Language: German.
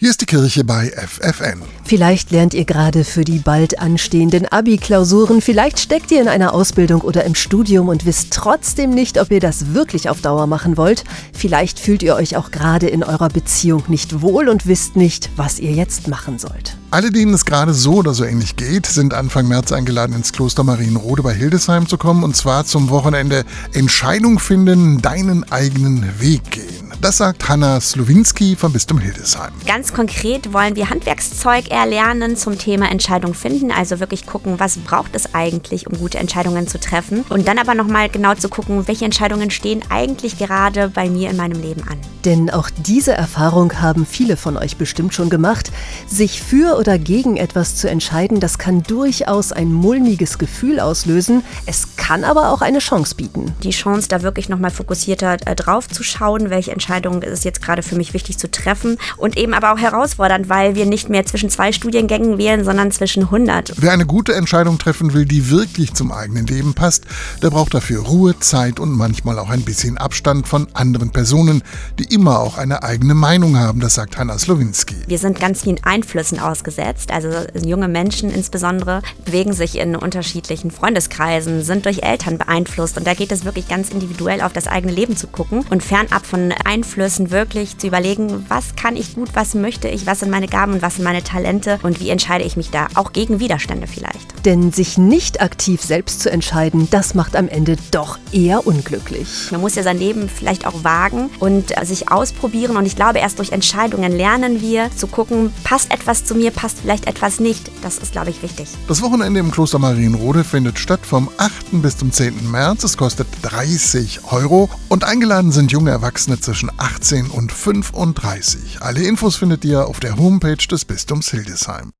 Hier ist die Kirche bei FFN. Vielleicht lernt ihr gerade für die bald anstehenden Abi-Klausuren, vielleicht steckt ihr in einer Ausbildung oder im Studium und wisst trotzdem nicht, ob ihr das wirklich auf Dauer machen wollt. Vielleicht fühlt ihr euch auch gerade in eurer Beziehung nicht wohl und wisst nicht, was ihr jetzt machen sollt. Alle, denen es gerade so oder so ähnlich geht, sind Anfang März eingeladen, ins Kloster Marienrode bei Hildesheim zu kommen und zwar zum Wochenende Entscheidung finden, deinen eigenen Weg gehen. Das sagt Hanna Slowinski vom Bistum Hildesheim. Ganz konkret wollen wir Handwerkszeug erlernen zum Thema Entscheidung finden, also wirklich gucken, was braucht es eigentlich, um gute Entscheidungen zu treffen und dann aber nochmal genau zu gucken, welche Entscheidungen stehen eigentlich gerade bei mir in meinem Leben an. Denn auch diese Erfahrung haben viele von euch bestimmt schon gemacht. Sich für oder gegen etwas zu entscheiden, das kann durchaus ein mulmiges Gefühl auslösen. Es kann aber auch eine Chance bieten. Die Chance, da wirklich nochmal fokussierter äh, drauf zu schauen, welche Entscheidung ist jetzt gerade für mich wichtig zu treffen und eben aber auch herausfordernd, weil wir nicht mehr zwischen zwei Studiengängen wählen, sondern zwischen 100. Wer eine gute Entscheidung treffen will, die wirklich zum eigenen Leben passt, der braucht dafür Ruhe, Zeit und manchmal auch ein bisschen Abstand von anderen Personen, die immer auch eine eigene Meinung haben, das sagt Hanna Slowinski. Wir sind ganz vielen Einflüssen ausgesetzt, also junge Menschen insbesondere bewegen sich in unterschiedlichen Freundeskreisen, sind durch Eltern beeinflusst und da geht es wirklich ganz individuell auf das eigene Leben zu gucken und fernab von Einflüssen wirklich zu überlegen, was kann ich gut, was möchte ich, was sind meine Gaben und was sind meine Talente und wie entscheide ich mich da, auch gegen Widerstände vielleicht. Denn sich nicht aktiv selbst zu entscheiden, das macht am Ende doch eher unglücklich. Man muss ja sein Leben vielleicht auch wagen und sich ausprobieren und ich glaube, erst durch Entscheidungen lernen wir zu gucken, passt etwas zu mir, passt vielleicht etwas nicht. Das ist, glaube ich, wichtig. Das Wochenende im Kloster Marienrode findet statt vom 8. bis zum 10. März. Es kostet 30 Euro und eingeladen sind junge Erwachsene zwischen 18 und 35. Alle Infos findet ihr auf der Homepage des Bistums Hildesheim.